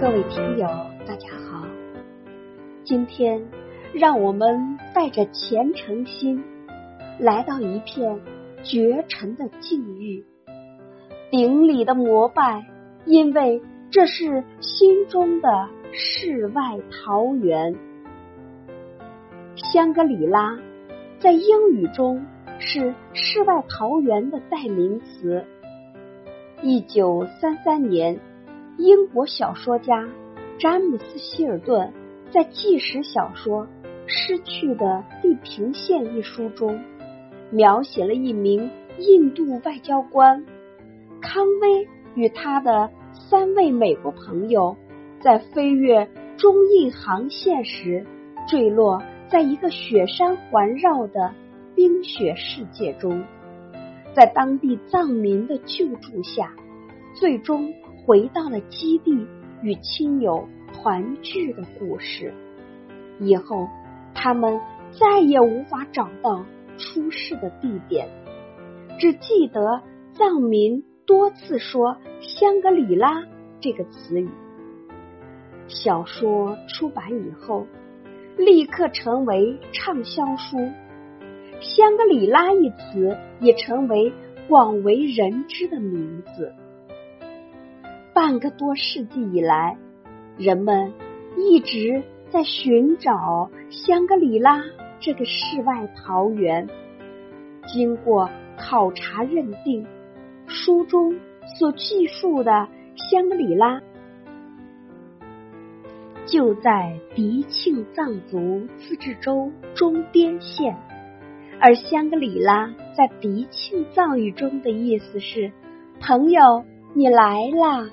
各位听友，大家好。今天，让我们带着虔诚心，来到一片绝尘的境遇，顶礼的膜拜，因为这是心中的世外桃源。香格里拉在英语中是世外桃源的代名词。一九三三年。英国小说家詹姆斯·希尔顿在纪实小说《失去的地平线》一书中，描写了一名印度外交官康威与他的三位美国朋友在飞越中印航线时，坠落在一个雪山环绕的冰雪世界中，在当地藏民的救助下，最终。回到了基地与亲友团聚的故事。以后他们再也无法找到出事的地点，只记得藏民多次说“香格里拉”这个词语。小说出版以后，立刻成为畅销书，“香格里拉”一词也成为广为人知的名字。半个多世纪以来，人们一直在寻找香格里拉这个世外桃源。经过考察认定，书中所记述的香格里拉就在迪庆藏族自治州中边县，而香格里拉在迪庆藏语中的意思是“朋友，你来啦”。